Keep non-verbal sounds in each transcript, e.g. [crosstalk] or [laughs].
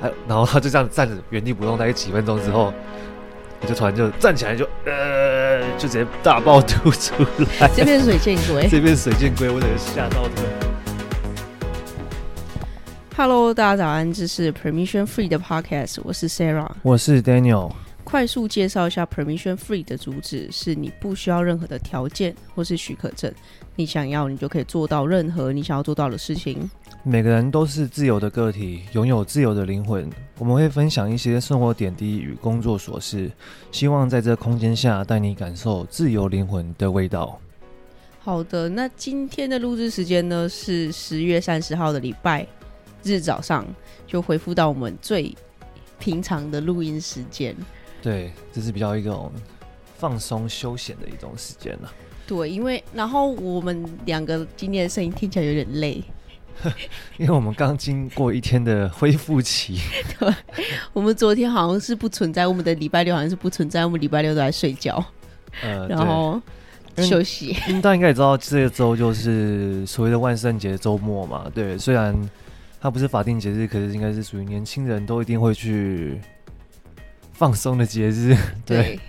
还然后他就这样站着原地不动，大概几分钟之后，我就突然就站起来就呃，就直接大爆吐出来。这边水箭龟，[laughs] 这边水箭龟，我等于吓到他。Hello，大家早安，这是 Permission Free 的 Podcast，我是 Sarah，我是 Daniel。快速介绍一下 Permission Free 的主旨：是你不需要任何的条件或是许可证，你想要你就可以做到任何你想要做到的事情。每个人都是自由的个体，拥有自由的灵魂。我们会分享一些生活点滴与工作琐事，希望在这空间下带你感受自由灵魂的味道。好的，那今天的录制时间呢是十月三十号的礼拜日早上，就恢复到我们最平常的录音时间。对，这是比较一种放松休闲的一种时间了。对，因为然后我们两个今天的声音听起来有点累，[laughs] 因为我们刚经过一天的恢复期。[laughs] 对，我们昨天好像是不存在，我们的礼拜六好像是不存在，我们礼拜六都在睡觉，呃，然后休息。大家应该也知道，这个周就是所谓的万圣节周末嘛。对，虽然它不是法定节日，可是应该是属于年轻人都一定会去。放松的节日，[laughs] 对，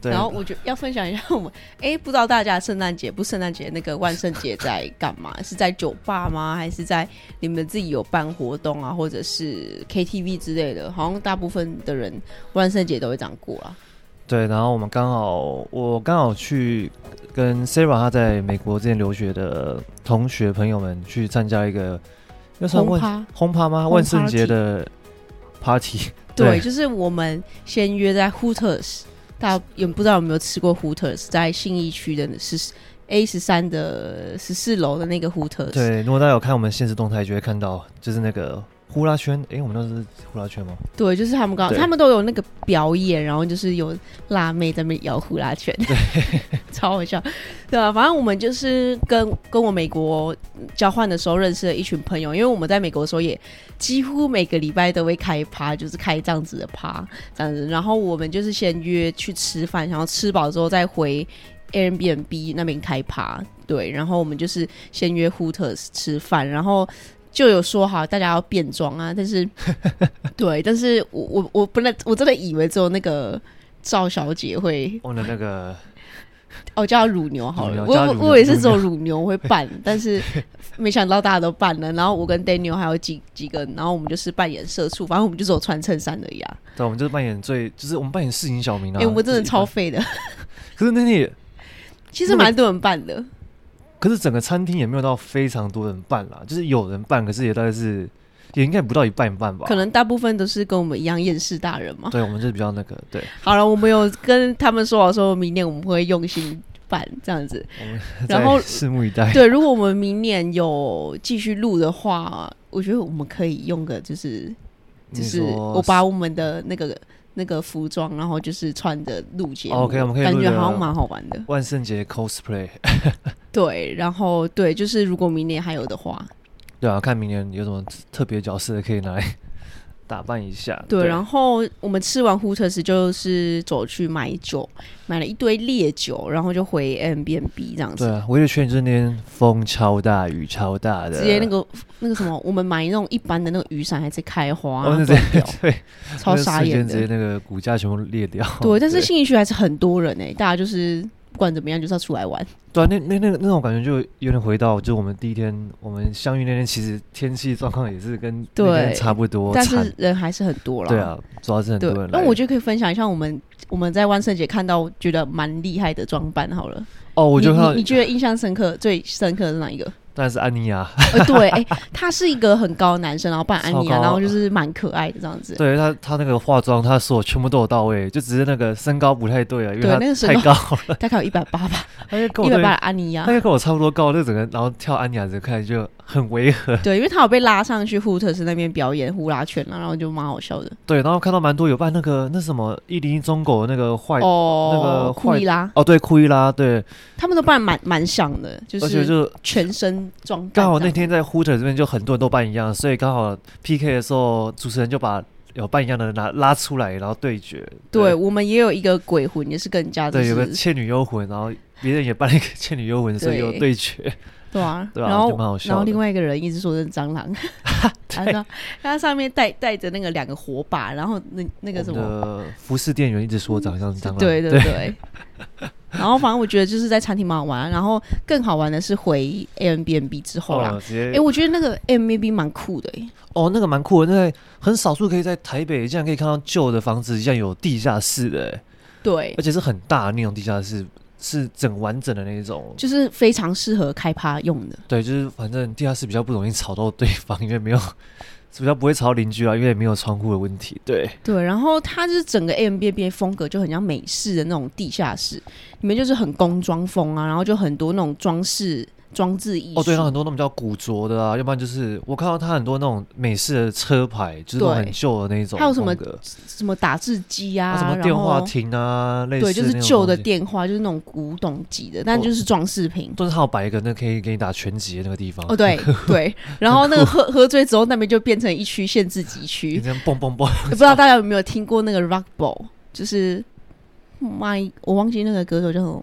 对。然后我就要分享一下我们，哎、欸，不知道大家圣诞节不圣诞节那个万圣节在干嘛？是在酒吧吗？还是在你们自己有办活动啊？或者是 KTV 之类的？好像大部分的人万圣节都会这样过啊。对，然后我们刚好，我刚好去跟 Sarah 她在美国之前留学的同学朋友们去参加一个，要算轰趴轰趴吗？万圣节的 party。[laughs] 对，对，就是我们先约在 Hooters，大家也不知道有没有吃过 Hooters，在信义区的是 A 十三的十四楼的那个 Hooters。对，如果大家有看我们现实动态，就会看到就是那个。呼啦圈，哎、欸，我们那是呼啦圈吗？对，就是他们刚，他们都有那个表演，然后就是有辣妹在那摇呼啦圈，对，[laughs] 超好笑，对啊，反正我们就是跟跟我美国交换的时候认识了一群朋友，因为我们在美国的时候也几乎每个礼拜都会开趴，就是开这样子的趴，这样子，然后我们就是先约去吃饭，然后吃饱之后再回 Airbnb 那边开趴，对，然后我们就是先约 Hooters 吃饭，然后。就有说好大家要变装啊，但是 [laughs] 对，但是我我我本来我真的以为只有那个赵小姐会，我的那个哦叫乳牛好了，我我我也是只有乳牛会扮，但是没想到大家都扮了，然后我跟 Daniel 还有几几个，然后我们就是扮演社畜，反正我们就只有穿衬衫而已啊。对，我们就是扮演最就是我们扮演市井小民啊，哎、欸，我们真的超废的。[laughs] 可是那天也其实蛮多人扮的。可是整个餐厅也没有到非常多人办啦，就是有人办，可是也大概是也应该不到一半一半吧。可能大部分都是跟我们一样厌世大人嘛。对，我们就是比较那个对。好了，我们有跟他们说好，说明年我们会用心办这样子。然后拭目以待。对，如果我们明年有继续录的话，我觉得我们可以用个就是就是我把我们的那个。那个服装，然后就是穿着录节目，OK，我们可以感觉好像蛮好玩的。万圣节 cosplay，[laughs] 对，然后对，就是如果明年还有的话，对啊，看明年有什么特别角色可以拿来。打扮一下，对，对，然后我们吃完 Hooters 就是走去买酒，买了一堆烈酒，然后就回 Airbnb 这样子。对啊，我也确认这天风超大，雨超大的，直接那个那个什么，我们买那种一般的那个雨伞还在开花，哦、对，[laughs] 对，超傻眼的，直接那个骨架全部裂掉。对，但是信义区还是很多人哎、欸，大家就是。不管怎么样，就是要出来玩。对啊，那那那个那种感觉就有点回到，就我们第一天我们相遇那天，其实天气状况也是跟那天差不多，但是人还是很多了。对啊，主要是很多人。那我觉得可以分享一下我们我们在万圣节看到觉得蛮厉害的装扮好了。哦，我觉得你，你觉得印象深刻最深刻的是哪一个？当然是安妮亚，呃，对，哎、欸，他是一个很高的男生，然后扮安妮亚，然后就是蛮可爱的这样子。对他，他那个化妆，他所有全部都有到位，就只是那个身高不太对啊，因为他太高了，大概有一百八吧，一百八的安妮亚，他就跟我差不多高，就整个然后跳安妮亚，就看就很违和。对，因为他有被拉上去胡特斯那边表演呼啦圈了，然后就蛮好笑的。对，然后看到蛮多有扮那个那什么一零一忠狗那个坏哦，那个库伊拉哦，对，库伊拉，对，他们都扮蛮蛮像的，就是就全身装扮。那天在 Hooter 这边就很多人都扮一样，所以刚好 PK 的时候，主持人就把有扮一样的人拿拉出来，然后对决。对，对我们也有一个鬼魂，也是更加的。对，有个倩女幽魂，然后别人也扮了一个倩女幽魂，所以有对决。对啊，[laughs] 对啊，然后就蛮好笑。然后另外一个人一直说是蟑螂，[laughs] 他说他上面带带着那个两个火把，然后那那个什么服饰店员一直说长相是蟑螂，对对对。对然后反正我觉得就是在餐厅蛮好玩，然后更好玩的是回 Airbnb 之后啦。哎、哦，我觉得那个 Airbnb 蛮酷的哎。哦，那个蛮酷的，那个很少数可以在台北竟然可以看到旧的房子，竟然有地下室的哎。对，而且是很大的那种地下室，是整完整的那一种，就是非常适合开趴用的。对，就是反正地下室比较不容易吵到对方，因为没有。比较不会吵到邻居啊，因为没有窗户的问题。对对，然后它就是整个 Airbnb 风格就很像美式的那种地下室，里面就是很工装风啊，然后就很多那种装饰。装置艺术哦，对，它很多那种叫古着的啊，要不然就是我看到他很多那种美式的车牌，就是很旧的那种。还有什么什么打字机啊，什么电话亭啊，类似对，就是旧的电话，就是那种古董级的，但就是装饰品。都是它有摆一个那可以给你打全集的那个地方。哦，对 [laughs] 对，然后那个喝喝醉之后，那边就变成一区限制级区，[laughs] 这样蹦蹦蹦。不知道大家有没有听过那个 Rock Ball，就是麦，我忘记那个歌手叫什么。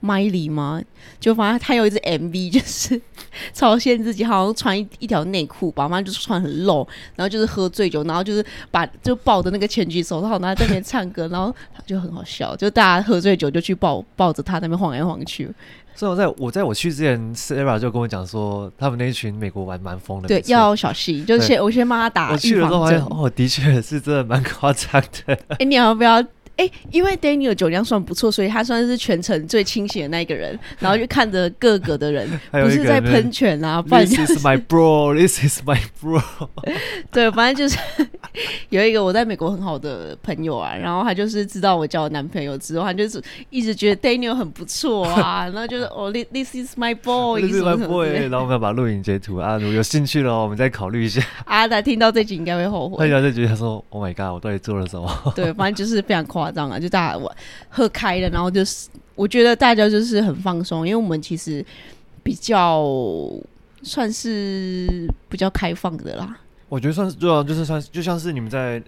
麦里吗？就反正他有一支 MV，就是 [laughs] 超限自己，好像穿一一条内裤吧，反正就是穿很露，然后就是喝醉酒，然后就是把就抱着那个拳击手套，然后在那边唱歌，然后就很好笑，就大家喝醉酒就去抱抱着他那边晃来晃去。所以我在我在我去之前，Sarah 就跟我讲说，他们那一群美国玩蛮疯的，对，要小心，就是先我先帮他打预防针。我去了之后发现，哦，的确是真的蛮夸张的。[laughs] 哎、欸，你要不要？哎、欸，因为 Daniel 酒量算不错，所以他算是全程最清醒的那一个人。然后就看着各个的人，[laughs] 不是在喷泉啊，不然就是 This is my bro, [laughs] this is my bro。[laughs] 对，反正就是有一个我在美国很好的朋友啊，然后他就是知道我交男朋友之后，他就是一直觉得 Daniel 很不错啊，然后就是哦，this is my boy，this is my boy。然后我们要把录影截图啊，如果有兴趣的话，我们再考虑一下。阿达听到这集应该会后悔。他听到这集他说：“Oh my god，我到底做了什么？”对，反正就是非常夸。夸张啊！就大家我喝开了，然后就是我觉得大家就是很放松，因为我们其实比较算是比较开放的啦。我觉得算是对啊，就是算就像是你们在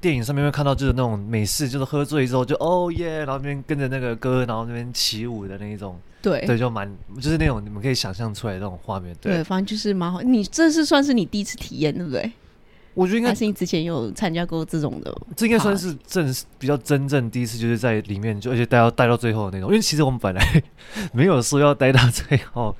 电影上面会看到，就是那种美式，就是喝醉之后就哦耶，然后那边跟着那个歌，然后那边起舞的那一种。对对，就蛮就是那种你们可以想象出来的那种画面。对，对，反正就是蛮好。你这是算是你第一次体验，对不对？我觉得应该是你之前有参加过这种的，这应该算是正比较真正第一次，就是在里面就而且待到待到最后的那种。因为其实我们本来 [laughs] 没有说要待到最后，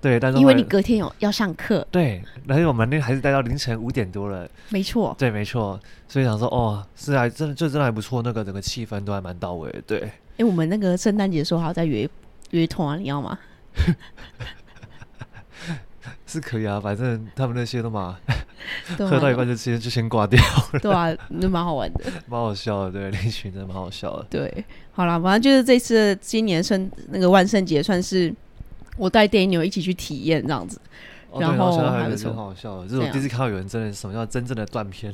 对，但是因为你隔天有要上课，对，然后我们那还是待到凌晨五点多了，没错，对，没错，所以想说哦，是还真就真的还不错，那个整个气氛都还蛮到位，对。哎、欸，我们那个圣诞节的时候还要再约约团，你要吗？是可以啊，反正他们那些都嘛，喝到一半就直接就先挂掉了。对啊，那蛮好玩的，[laughs] 蛮好笑的。对，那群真的蛮好笑的。对，好了，反正就是这次今年圣那个万圣节，算是我带 Daniel 一起去体验这样子。哦、然后还有很好笑的，这是我第一次看到有人真的什么叫真正的断片。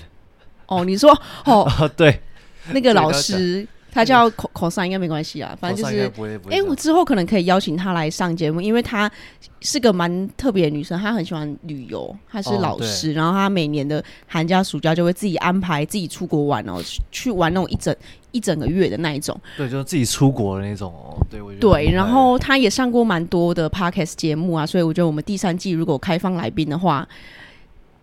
哦，你说 [laughs] 哦，对，那个老师。他叫口口上应该没关系啊，反正就是，哎、欸，我之后可能可以邀请他来上节目，因为他是个蛮特别的女生，她很喜欢旅游，她是老师，哦、然后她每年的寒假暑假就会自己安排自己出国玩哦，去去玩那种一整一整个月的那一种，对，就是自己出国的那种哦，对，然后他也上过蛮多的 podcast 节目啊，所以我觉得我们第三季如果开放来宾的话。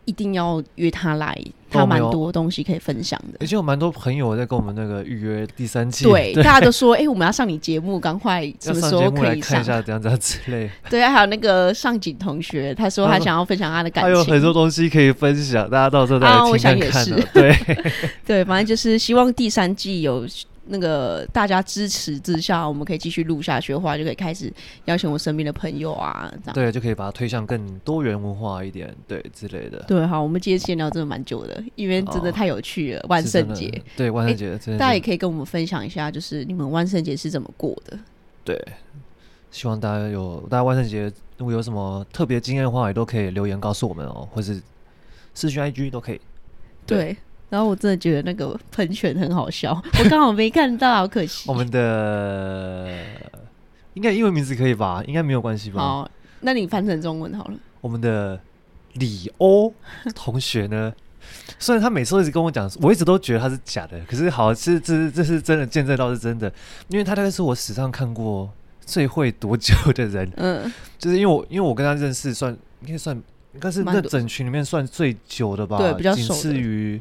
一定要约他来，他蛮多东西可以分享的。而且有蛮多朋友在跟我们那个预约第三季，对，大家都说，哎、欸，我们要上你节目，赶快 [laughs] 什么时候可以上？看一下怎样怎样之类。对，还有那个上景同学，他说他想要分享他的感情，还有很多东西可以分享，大家到时候再来听看看、啊。对，[laughs] 对，反正就是希望第三季有。那个大家支持之下，我们可以继续录下去的话，就可以开始邀请我身边的朋友啊，这样对，就可以把它推向更多元文化一点，对之类的。对，好，我们今天闲聊真的蛮久的，因为真的太有趣了。哦、万圣节，对万圣节、欸，大家也可以跟我们分享一下，就是你们万圣节是怎么过的？对，希望大家有大家万圣节如果有什么特别经验的话，也都可以留言告诉我们哦，或是私讯 IG 都可以。对。对然后我真的觉得那个喷泉很好笑，[laughs] 我刚好没看到，好可惜。我们的应该英文名字可以吧？应该没有关系吧？好，那你翻成中文好了。我们的李欧同学呢？虽然他每次都一直跟我讲，我一直都觉得他是假的，可是好，是这这是真的，见证到是真的，因为他大概是我史上看过最会躲酒的人，嗯，就是因为我因为我跟他认识算应该算应该是那整群里面算最久的吧，对，比较熟，仅次于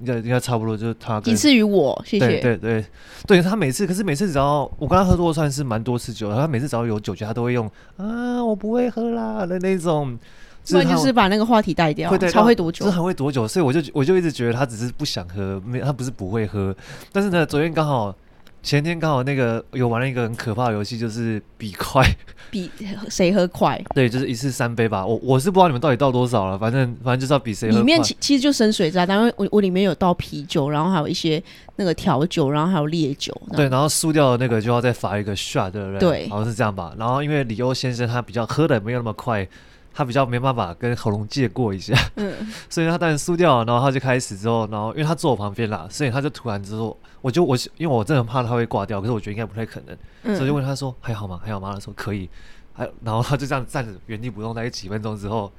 应该应该差不多就是他，仅次于我，谢谢，对对对，对他每次可是每次只要我跟他喝多算是蛮多次酒，他每次只要有酒局，他都会用啊我不会喝啦的那种，所以就是把那个话题带掉，超会躲酒，是很会躲酒，所以我就我就一直觉得他只是不想喝，没他不是不会喝，但是呢，昨天刚好。前天刚好那个有玩了一个很可怕的游戏，就是比快，[laughs] 比谁喝快。[laughs] 对，就是一次三杯吧。我我是不知道你们到底倒多少了，反正反正就是要比谁喝。里面其其实就深水炸弹，因为我我里面有倒啤酒，然后还有一些那个调酒，然后还有烈酒。对，然后输掉的那个就要再罚一个 shot，对不对？对，好像是这样吧。然后因为李欧先生他比较喝的没有那么快。他比较没办法跟喉咙借过一下，嗯，[laughs] 所以他当然输掉了，然后他就开始之后，然后因为他坐我旁边啦，所以他就突然之后，我就我因为我真的很怕他会挂掉，可是我觉得应该不太可能，嗯、所以就问他说还好吗？还好吗？他说可以，还然后他就这样站着原地不动，大概几分钟之后，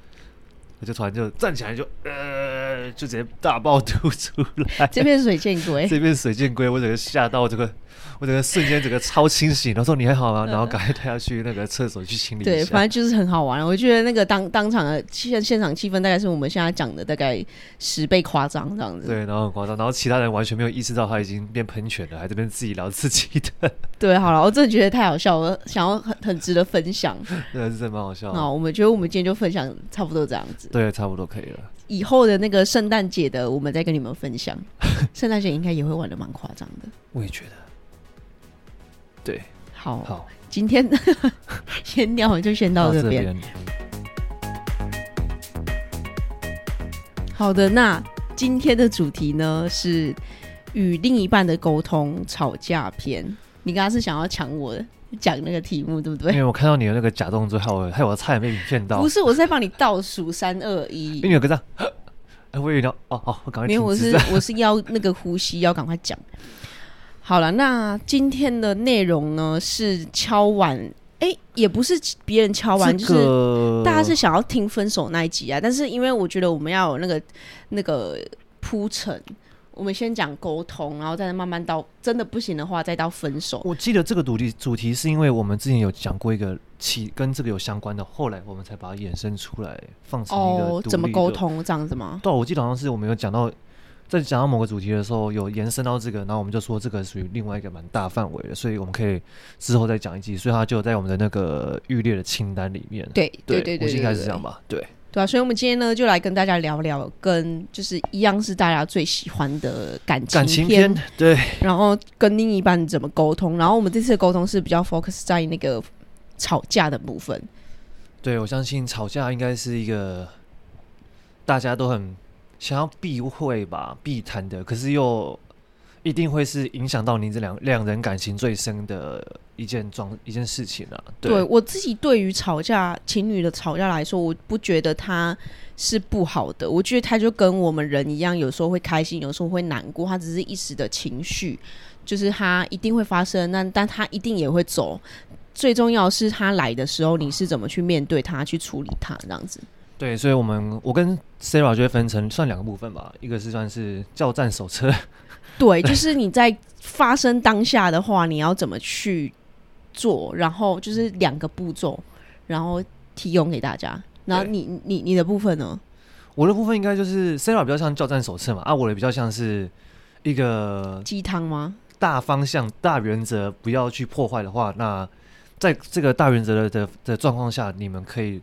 我就突然就站起来就呃，就直接大爆吐出来，这边水箭龟，[laughs] 这边水箭龟，我整个吓到这个。我整个瞬间整个超清醒，然后说你还好吗？然后赶快带他去那个厕所去清理一下。对，反正就是很好玩。我觉得那个当当场的现现场气氛大概是我们现在讲的大概十倍夸张这样子。对，然后很夸张，然后其他人完全没有意识到他已经变喷泉了，还这边自己聊自己的。[laughs] 对，好了，我真的觉得太好笑了，想要很很值得分享。对，是真的蛮好笑。那我们觉得我们今天就分享差不多这样子。对，差不多可以了。以后的那个圣诞节的，我们再跟你们分享。[laughs] 圣诞节应该也会玩的蛮夸张的。我也觉得。对，好，好，今天 [laughs] 先聊就先到这边。好的，那今天的主题呢是与另一半的沟通吵架篇。你刚刚是想要抢我讲那个题目，对不对？因为我看到你的那个假动作，害我害我差点被你骗到。不是，我是在帮你倒数三二一。因为有个这样，[gasps] 哎，我以为哦哦，我赶快。没有，我是我是要那个呼吸，要赶快讲。好了，那今天的内容呢是敲碗，哎、欸，也不是别人敲碗，这个、就是大家是想要听分手那一集啊。但是因为我觉得我们要有那个那个铺陈，我们先讲沟通，然后再慢慢到真的不行的话，再到分手。我记得这个主题主题是因为我们之前有讲过一个起跟这个有相关的，后来我们才把它衍生出来，放成一个哦，怎么沟通这样子吗？对，我记得好像是我们有讲到。在讲到某个主题的时候，有延伸到这个，然后我们就说这个属于另外一个蛮大范围的，所以我们可以之后再讲一集。所以它就在我们的那个预列的清单里面。对对对对，应该是这样吧？对对啊，所以我们今天呢，就来跟大家聊聊，跟就是一样是大家最喜欢的感情感情片。对，然后跟另一半怎么沟通，然后我们这次的沟通是比较 focus 在那个吵架的部分。对，我相信吵架应该是一个大家都很。想要避讳吧，避谈的，可是又一定会是影响到你这两两人感情最深的一件状一件事情啊。对，我自己对于吵架情侣的吵架来说，我不觉得他是不好的。我觉得他就跟我们人一样，有时候会开心，有时候会难过，他只是一时的情绪，就是他一定会发生，但但他一定也会走。最重要是他来的时候，你是怎么去面对他，去处理他，这样子。对，所以，我们我跟 Sarah 就会分成算两个部分吧，一个是算是教战手册，[laughs] 对，就是你在发生当下的话，你要怎么去做，然后就是两个步骤，然后提供给大家。然后你你你的部分呢？我的部分应该就是 Sarah 比较像教战手册嘛，啊，我的比较像是一个鸡汤吗？大方向、大原则不要去破坏的话，那在这个大原则的的的状况下，你们可以。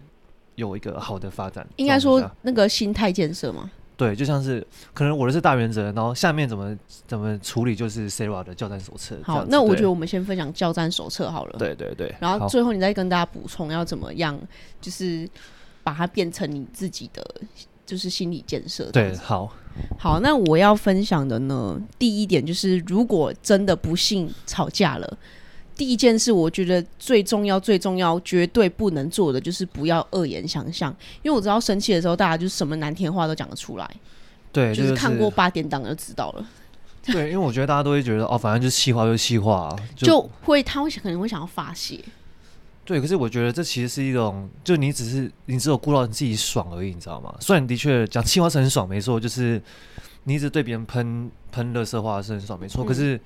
有一个好的发展，应该说那个心态建设嘛。对，就像是可能我的是大原则，然后下面怎么怎么处理就是 Sarah 的教战手册。好，那我觉得我们先分享教战手册好了。对对对。然后最后你再跟大家补充要怎么样，就是把它变成你自己的就是心理建设。对，好。好，那我要分享的呢，第一点就是如果真的不幸吵架了。第一件事，我觉得最重要、最重要、绝对不能做的，就是不要恶言相向。因为我知道生气的时候，大家就是什么难听话都讲得出来。对，就是看过八点档就知道了。对，因为我觉得大家都会觉得哦，反正就是气话就气话，就，就会他会可能会想要发泄。对，可是我觉得这其实是一种，就你只是你只有顾到你自己爽而已，你知道吗？虽然的确讲气话是很爽，没错，就是你一直对别人喷喷垃圾话是很爽，没错。嗯、可是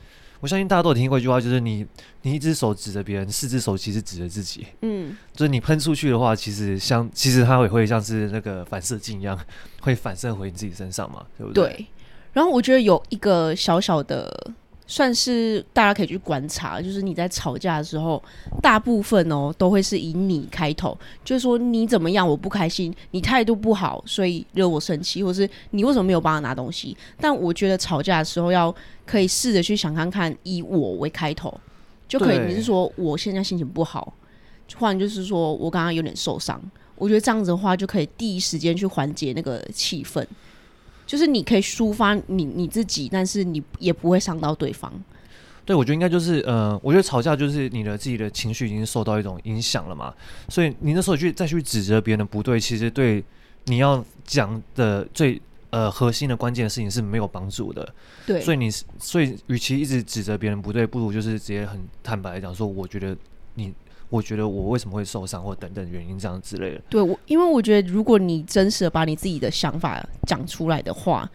我相信大家都有听过一句话，就是你你一只手指着别人，四只手其实指着自己。嗯，就是你喷出去的话，其实像其实它也会像是那个反射镜一样，会反射回你自己身上嘛，对不对？对。然后我觉得有一个小小的。算是大家可以去观察，就是你在吵架的时候，大部分哦都会是以你开头，就是说你怎么样，我不开心，你态度不好，所以惹我生气，或是你为什么没有帮他拿东西？但我觉得吵架的时候要可以试着去想看看，以我为开头，就可以。你是说我现在心情不好，换就是说我刚刚有点受伤，我觉得这样子的话就可以第一时间去缓解那个气氛。就是你可以抒发你你自己，但是你也不会伤到对方。对，我觉得应该就是，呃，我觉得吵架就是你的自己的情绪已经受到一种影响了嘛，所以你那时候去再去指责别人的不对，其实对你要讲的最呃核心的关键的事情是没有帮助的。对，所以你所以与其一直指责别人不对，不如就是直接很坦白的讲说，我觉得你。我觉得我为什么会受伤，或等等原因这样之类的。对，我因为我觉得如果你真实的把你自己的想法讲出来的话，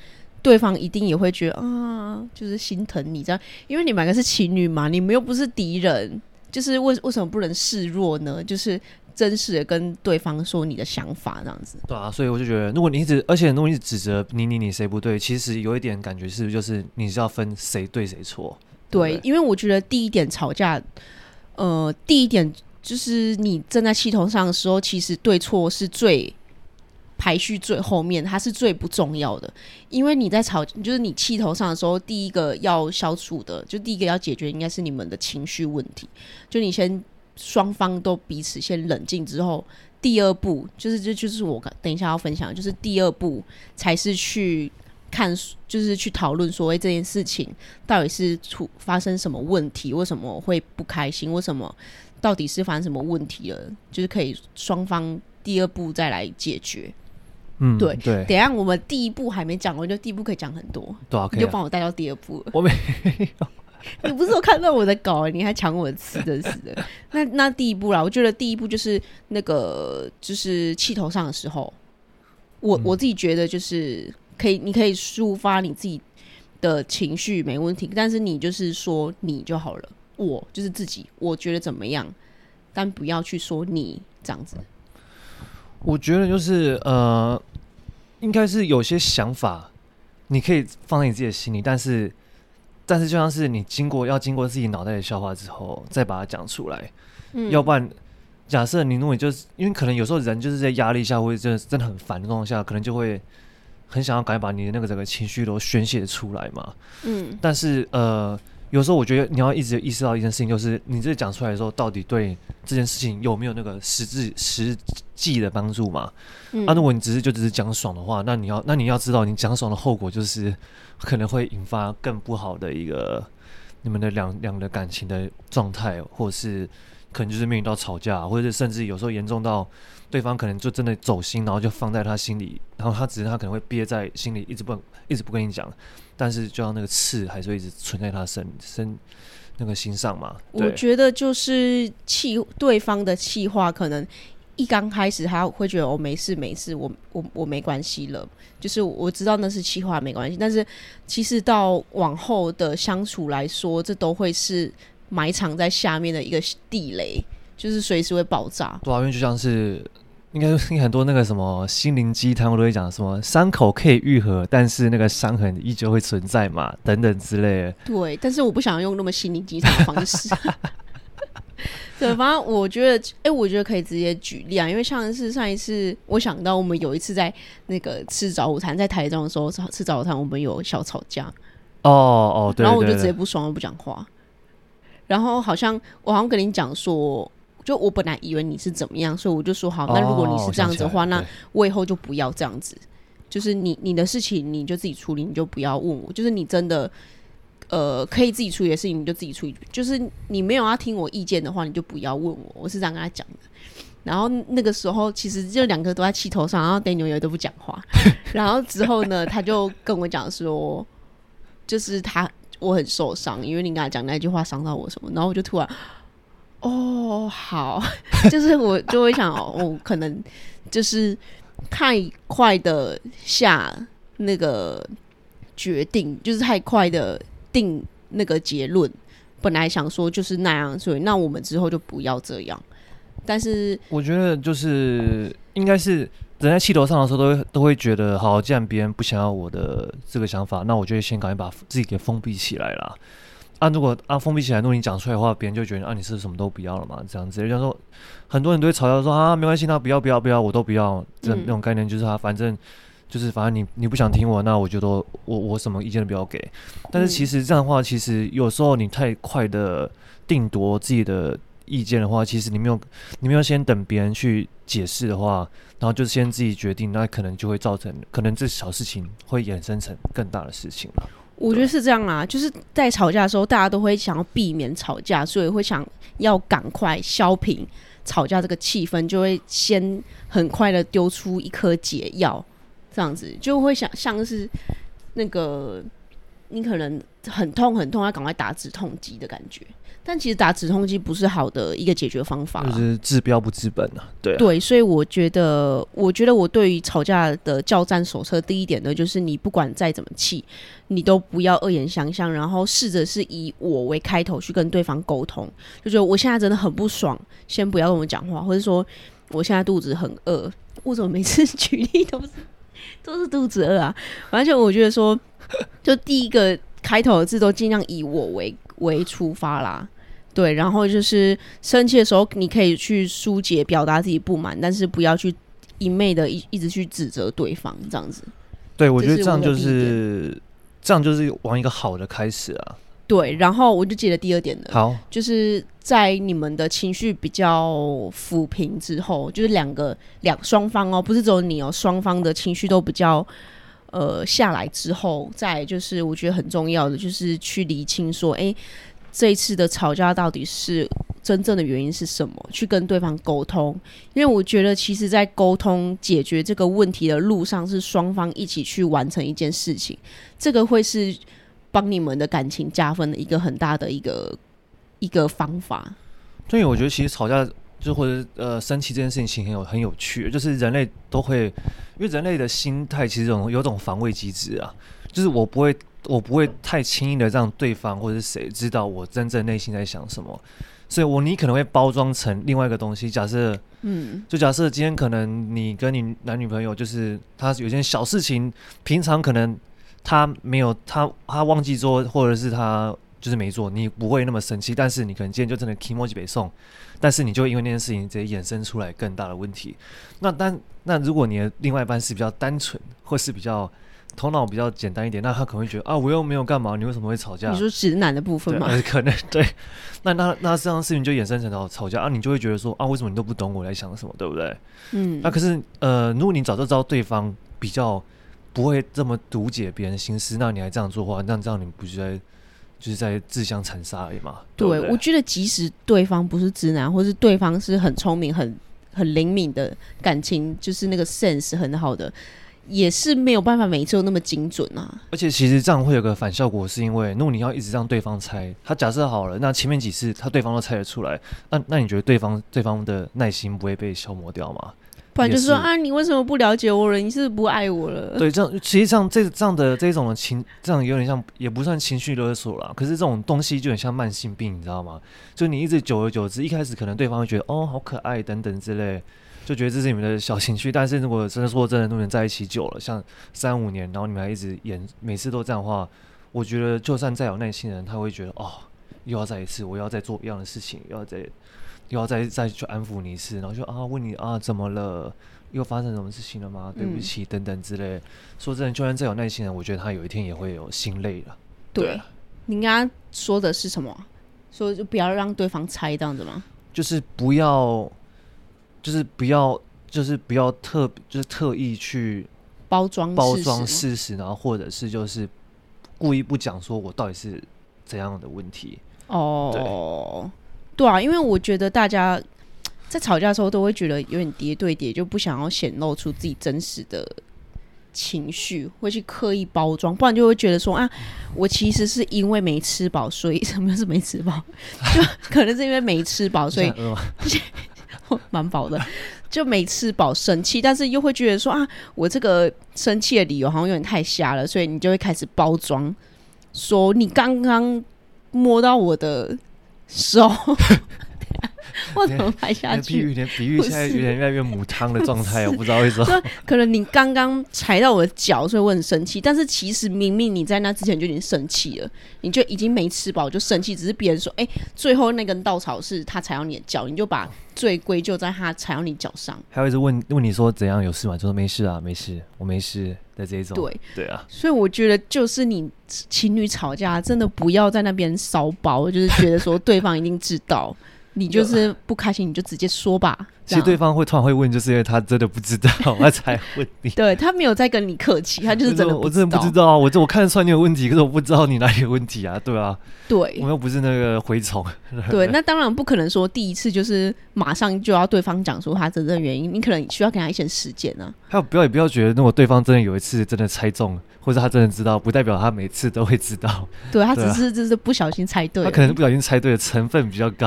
对方一定也会觉得啊，就是心疼你这样。因为你们两个是情侣嘛，你们又不是敌人，就是为为什么不能示弱呢？就是真实的跟对方说你的想法这样子。对啊，所以我就觉得，如果你一直，而且如果你一直指责你你你谁不对，其实有一点感觉是，就是你是要分谁对谁错。对，对，因为我觉得第一点吵架，呃，第一点。就是你站在气头上的时候，其实对错是最排序最后面，它是最不重要的。因为你在吵，就是你气头上的时候，第一个要消除的，就第一个要解决，应该是你们的情绪问题。就你先双方都彼此先冷静之后，第二步就是这就，就是我等一下要分享，就是第二步才是去看，就是去讨论所谓这件事情到底是出发生什么问题，为什么会不开心，为什么。到底是发生什么问题了？就是可以双方第二步再来解决。嗯，对对。等一下我们第一步还没讲完，就第一步可以讲很多。对啊，你就帮我带到第二步了。我没有。你不是说看到我的稿，你还抢我的词，真是的。那那第一步啦，我觉得第一步就是那个，就是气头上的时候，我、嗯、我自己觉得就是可以，你可以抒发你自己的情绪没问题，但是你就是说你就好了。我就是自己，我觉得怎么样，但不要去说你这样子。我觉得就是呃，应该是有些想法，你可以放在你自己的心里，但是，但是就像是你经过要经过自己脑袋的消化之后，再把它讲出来。嗯，要不然，假设你如果就是因为可能有时候人就是在压力下，或者真的真的很烦的状况下，可能就会很想要赶紧把你的那个整个情绪都宣泄出来嘛。嗯，但是呃。有时候我觉得你要一直意识到一件事情，就是你这讲出来的时候，到底对这件事情有没有那个实质实际的帮助嘛？嗯，啊，如果你只是就只是讲爽的话，那你要那你要知道，你讲爽的后果就是可能会引发更不好的一个你们的两两的感情的状态，或者是可能就是面临到吵架，或者是甚至有时候严重到对方可能就真的走心，然后就放在他心里，然后他只是他可能会憋在心里，一直不一直不跟你讲。但是，就像那个刺，还是会一直存在他身身那个心上嘛。我觉得就是气对方的气话，可能一刚开始他会觉得我、哦、没事没事，我我我没关系了。就是我知道那是气话没关系，但是其实到往后的相处来说，这都会是埋藏在下面的一个地雷，就是随时会爆炸。对啊，因为就像是。应该是很多那个什么心灵鸡汤，我都会讲什么伤口可以愈合，但是那个伤痕依旧会存在嘛，等等之类的。对，但是我不想用那么心灵鸡汤的方式。[laughs] 对，反正我觉得，哎、欸，我觉得可以直接举例啊，因为像是上一次，我想到我们有一次在那个吃早午餐，在台中的时候吃早午餐，我们有小吵架。哦哦，对。然后我就直接不爽，我不讲话。然后好像我好像跟你讲说。就我本来以为你是怎么样，所以我就说好。那如果你是这样子的话，那我以后就不要这样子。就是你你的事情你就自己处理，你就不要问我。就是你真的呃可以自己处理的事情，你就自己处理。就是你没有要听我意见的话，你就不要问我。我是这样跟他讲的。然后那个时候其实就两个都在气头上，然后 Daniel 也都不讲话。[laughs] 然后之后呢，他就跟我讲说，就是他我很受伤，因为你跟他讲那句话伤到我什么。然后我就突然。哦，好，[laughs] 就是我就会想，哦，可能就是太快的下那个决定，就是太快的定那个结论，本来想说就是那样，所以那我们之后就不要这样。但是我觉得就是应该是人在气头上的时候，都会都会觉得，好，既然别人不想要我的这个想法，那我就先赶紧把自己给封闭起来啦。啊，如果啊封闭起来，如果你讲出来的话，别人就觉得啊你是什么都不要了嘛，这样子。就像说很多人都会嘲笑说啊没关系，那不要不要不要，我都不要。这那种概念就是他反正就是反正你你不想听我，那我就都我我什么意见都不要给。但是其实这样的话，其实有时候你太快的定夺自己的。意见的话，其实你没有，你没有先等别人去解释的话，然后就先自己决定，那可能就会造成，可能这小事情会衍生成更大的事情了。我觉得是这样啊，就是在吵架的时候，大家都会想要避免吵架，所以会想要赶快消平吵架这个气氛，就会先很快的丢出一颗解药，这样子就会想像是那个你可能很痛很痛，要赶快打止痛剂的感觉。但其实打止痛剂不是好的一个解决方法，就是治标不治本啊。对啊，对，所以我觉得，我觉得我对于吵架的教战手册，第一点呢，就是你不管再怎么气，你都不要恶言相向，然后试着是以我为开头去跟对方沟通，就觉得我现在真的很不爽，先不要跟我讲话，或者说我现在肚子很饿，为什么每次 [laughs] 举例都是都是肚子饿啊？而且我觉得说，就第一个开头的字都尽量以我为为出发啦。对，然后就是生气的时候，你可以去疏解、表达自己不满，但是不要去一昧的一一直去指责对方这样子。对，我觉得这样就是这样就是往一个好的开始啊。对，然后我就记得第二点了，好，就是在你们的情绪比较抚平之后，就是两个两双方哦，不是只有你哦，双方的情绪都比较呃下来之后，再就是我觉得很重要的就是去理清说，哎。这一次的吵架到底是真正的原因是什么？去跟对方沟通，因为我觉得其实，在沟通解决这个问题的路上，是双方一起去完成一件事情，这个会是帮你们的感情加分的一个很大的一个一个方法。所以我觉得其实吵架就或者呃生气这件事情很有很有趣，就是人类都会，因为人类的心态其实有有种防卫机制啊，就是我不会。我不会太轻易的让对方或者是谁知道我真正内心在想什么，所以我你可能会包装成另外一个东西。假设，嗯，就假设今天可能你跟你男女朋友就是他有件小事情，平常可能他没有他他忘记做，或者是他就是没做，你不会那么生气。但是你可能今天就真的 kimochi 北宋，但是你就因为那件事情直接衍生出来更大的问题。那但那如果你的另外一半是比较单纯，或是比较。头脑比较简单一点，那他可能会觉得啊，我又没有干嘛，你为什么会吵架？你说直男的部分吗？可能 [laughs] 对。那那那这样事情就衍生成到吵架啊，你就会觉得说啊，为什么你都不懂我在想什么，对不对？嗯。那可是呃，如果你早就知道对方比较不会这么读解别人心思，那你还这样做的话，那这样你不是在就是在自相残杀而已嘛？对，对，我觉得即使对方不是直男，或是对方是很聪明、很很灵敏的感情，就是那个 sense 很好的。也是没有办法每次都那么精准啊！而且其实这样会有个反效果，是因为如果你要一直让对方猜，他假设好了，那前面几次他对方都猜得出来，那那你觉得对方对方的耐心不会被消磨掉吗？不然就是说啊，你为什么不了解我了？你是不是不爱我了？对，这样其实像这这样的这种的情，这样有点像，也不算情绪勒索啦。可是这种东西就很像慢性病，你知道吗？就你一直久而久之，一开始可能对方会觉得哦好可爱等等之类。就觉得这是你们的小情绪，但是如果真的说真的，你们在一起久了，像三五年，然后你们还一直演，每次都这样的话，我觉得就算再有耐心的人，他会觉得哦，又要再一次，我要再做一样的事情，又要再又要再再去安抚你一次，然后就啊问你啊怎么了，又发生什么事情了吗？对不起、嗯、等等之类。说真的，就算再有耐心的人，我觉得他有一天也会有心累了。对，对你刚刚说的是什么？说就不要让对方猜这样子吗？就是不要。就是不要，就是不要特，就是特意去包装包装事实，然后或者是就是故意不讲说我到底是怎样的问题哦。对，对啊，因为我觉得大家在吵架的时候都会觉得有点叠对叠，就不想要显露出自己真实的情绪，会去刻意包装，不然就会觉得说啊，我其实是因为没吃饱，所以 [laughs] 什么是没吃饱？[laughs] 就可能是因为没吃饱，所以。[laughs] [laughs] 蛮饱的，就没吃饱生气，但是又会觉得说啊，我这个生气的理由好像有点太瞎了，所以你就会开始包装，说你刚刚摸到我的手。[laughs] 我怎么拍下去？比喻，比喻，现在有点越来越母汤的状态，我不知道为什么。[laughs] 可能你刚刚踩到我的脚，所以我很生气。但是其实明明你在那之前就已经生气了，你就已经没吃饱就生气，只是别人说，哎、欸，最后那根稻草是他踩到你的脚，你就把罪归咎在他踩到你脚上。还有一直问问你说怎样有事吗？就说没事啊，没事，我没事的这种。对对啊，所以我觉得就是你情侣吵架，真的不要在那边骚包，就是觉得说对方一定知道。你就是不开心，你就直接说吧。其实对方会突然会问，就是因为他真的不知道，[laughs] 他才问你。对，他没有在跟你客气，他就是真的。我真的不知道啊，我这我看得出来你有问题，可是我不知道你哪里有问题啊，对啊。对，我又不是那个蛔虫。[laughs] 对，那当然不可能说第一次就是马上就要对方讲出他真正原因，你可能需要给他一些时间呢。还有不要也不要觉得，如果对方真的有一次真的猜中，或者他真的知道，不代表他每次都会知道。对，他只是就是不小心猜对，他可能不小心猜对的成分比较高。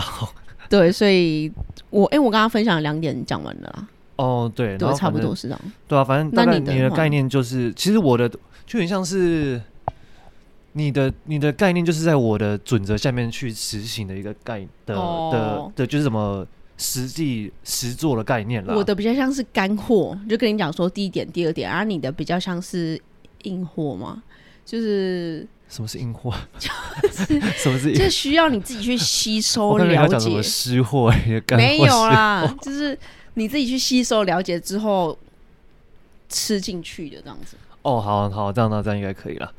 对，所以我哎、欸，我刚刚分享的两点讲完了啦。哦，对，对，差不多是这样。对啊，反正大概你的概念就是，其实我的就很像是你的你的概念，就是在我的准则下面去实行的一个概的、哦、的的，就是什么实际实做的概念啦。我的比较像是干货，就跟你讲说第一点、第二点，而、啊、你的比较像是硬货嘛，就是。什么是硬货？就是什么是？这需要你自己去吸收了解。讲什么湿货？没有啦，[laughs] 就是你自己去吸收了解之后吃进去的这样子。哦，好好，这样那这样应该可以了。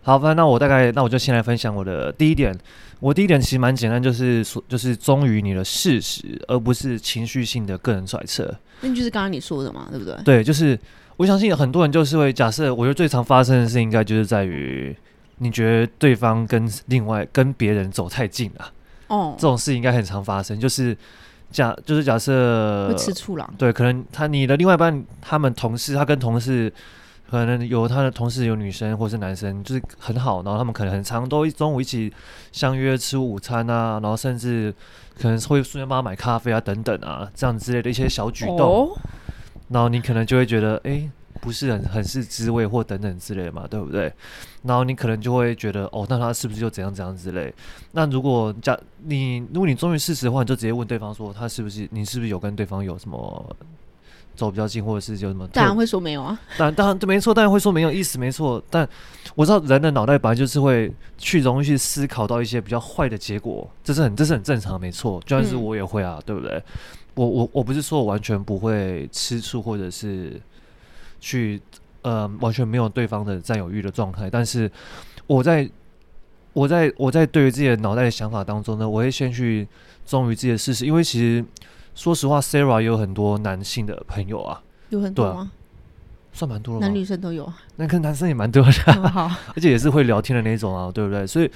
好，反正那我大概那我就先来分享我的第一点。我第一点其实蛮简单，就是说就是忠于你的事实，而不是情绪性的个人揣测。那就是刚刚你说的嘛，对不对？对，就是我相信很多人就是会假设，我觉得最常发生的事应该就是在于。你觉得对方跟另外跟别人走太近了？哦，这种事应该很常发生。就是假，就是假设会吃醋了。对，可能他你的另外一半，他们同事，他跟同事可能有他的同事有女生或是男生，就是很好，然后他们可能很常都中午一起相约吃午餐啊，然后甚至可能会顺便帮他买咖啡啊等等啊，这样之类的一些小举动，哦、然后你可能就会觉得，哎、欸。不是很很是滋味或等等之类的嘛，对不对？然后你可能就会觉得，哦，那他是不是就怎样怎样之类？那如果假你如果你忠于事实的话，你就直接问对方说，他是不是你是不是有跟对方有什么走比较近，或者是有什么？当然会说没有啊，当然当然对，没错，当然会说没有意思，没错。但我知道人的脑袋本来就是会去容易去思考到一些比较坏的结果，这是很这是很正常，没错。就算是我也会啊，嗯、对不对？我我我不是说我完全不会吃醋，或者是。去呃，完全没有对方的占有欲的状态，但是我在我在我在对于自己的脑袋的想法当中呢，我会先去忠于自己的事实，因为其实说实话，Sarah 也有很多男性的朋友啊，有很多吗？啊、算蛮多了，男女生都有，那跟男生也蛮多的，[laughs] 好、[laughs] 而且也是会聊天的那种啊，对不对？所以。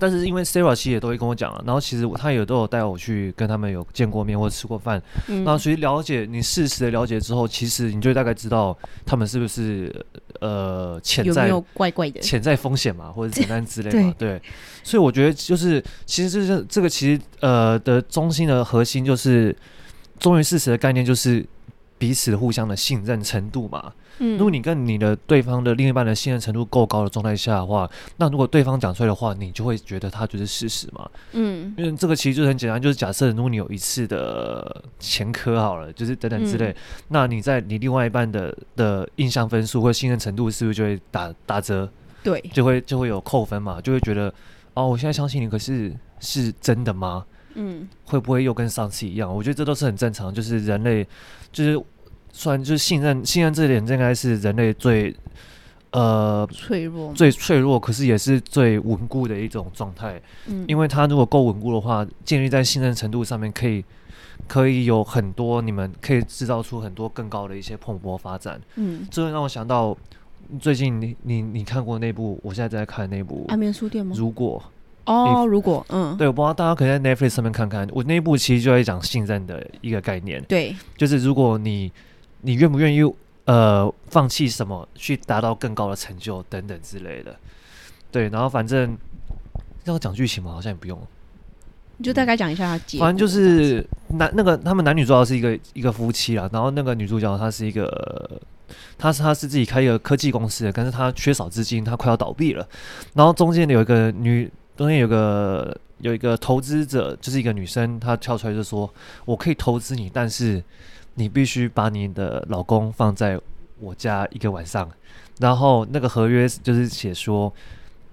但是因为 Sarah 其实也都会跟我讲了，然后其实他也都有带我去跟他们有见过面或者吃过饭，嗯、然后所以了解你事实的了解之后，其实你就大概知道他们是不是呃潜在有没有怪怪的？潜在风险嘛，或者怎样之类嘛，对，对。所以我觉得就是其实就是这个其实呃的中心的核心就是忠于事实的概念，就是彼此互相的信任程度嘛。嗯，如果你跟你的对方的另一半的信任程度够高的状态下的话，那如果对方讲出来的话，你就会觉得他就是事实嘛。嗯，因为这个其实就很简单，就是假设如果你有一次的前科好了，就是等等之类，嗯、那你在你另外一半的的印象分数或信任程度是不是就会打打折？对，就会就会有扣分嘛，就会觉得哦，我现在相信你，可是是真的吗？嗯，会不会又跟上次一样？我觉得这都是很正常，就是人类就是。虽然就是信任，信任这点应该是人类最呃脆弱、最脆弱，可是也是最稳固的一种状态。嗯，因为它如果够稳固的话，建立在信任程度上面，可以可以有很多，你们可以制造出很多更高的一些蓬勃发展。嗯，这会让我想到最近你你你看过那部，我现在在看那部《安眠书店》吗？如果哦，如果嗯，对，我不知道大家可以在 Netflix 上面看看，我那部其实就在讲信任的一个概念。对，就是如果你。你愿不愿意呃放弃什么去达到更高的成就等等之类的？对，然后反正要讲剧情嘛，好像也不用，你就大概讲一下。反正就是男那个他们男女主角是一个一个夫妻啦，然后那个女主角她是一个，她是她是自己开一个科技公司的，但是她缺少资金，她快要倒闭了。然后中间有一个女。中间有个有一个投资者，就是一个女生，她跳出来就说：“我可以投资你，但是你必须把你的老公放在我家一个晚上。”然后那个合约就是写说，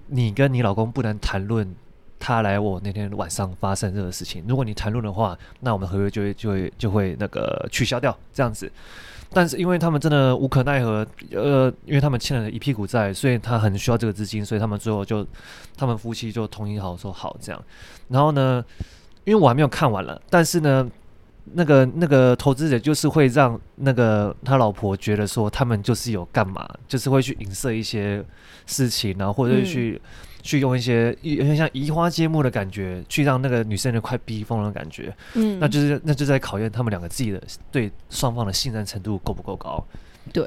你跟你老公不能谈论他来我那天晚上发生这个事情。如果你谈论的话，那我们合约就会就会就会那个取消掉这样子。但是因为他们真的无可奈何，呃，因为他们欠了一屁股债，所以他很需要这个资金，所以他们最后就他们夫妻就同意好说好这样。然后呢，因为我还没有看完了，但是呢，那个那个投资者就是会让那个他老婆觉得说他们就是有干嘛，就是会去影射一些事情，然后或者去。去用一些有点像移花接木的感觉，去让那个女生的快逼疯的感觉，嗯，那就是那就在考验他们两个自己的对双方的信任程度够不够高。对，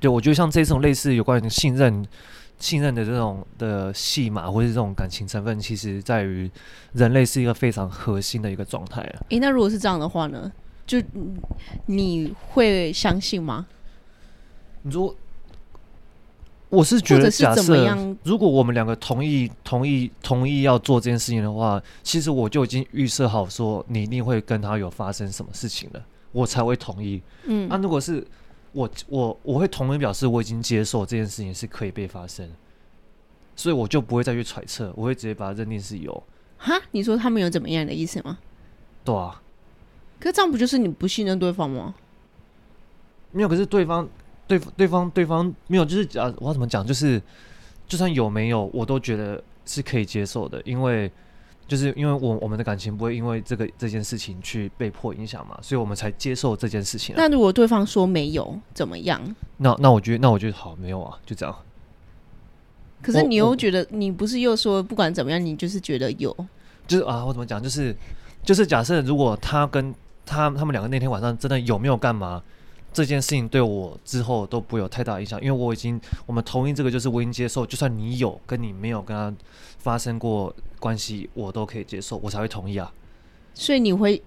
对我觉得像这种类似有关于信任、信任的这种的戏码，或者是这种感情成分，其实在于人类是一个非常核心的一个状态啊。诶，那如果是这样的话呢？就你会相信吗？你说。我是觉得，假设如果我们两个同意、同意、同意要做这件事情的话，其实我就已经预设好说你一定会跟他有发生什么事情了，我才会同意。嗯，那、啊、如果是我、我、我会同意表示我已经接受这件事情是可以被发生，所以我就不会再去揣测，我会直接把它认定是有。哈，你说他们有怎么样的意思吗？对啊，可是这样不就是你不信任对方吗？没有，可是对方。对对方对方没有，就是啊，我要怎么讲？就是就算有没有，我都觉得是可以接受的，因为就是因为我我们的感情不会因为这个这件事情去被迫影响嘛，所以我们才接受这件事情啊。那如果对方说没有怎么样？那那我觉得那我觉得好没有啊，就这样。可是你又觉得你不是又说不管怎么样，你就是觉得有？就是啊，我怎么讲？就是就是假设如果他跟他他们两个那天晚上真的有没有干嘛？这件事情对我之后都不会有太大影响，因为我已经我们同意这个，就是我已经接受，就算你有跟你没有跟他发生过关系，我都可以接受，我才会同意啊。所以你会，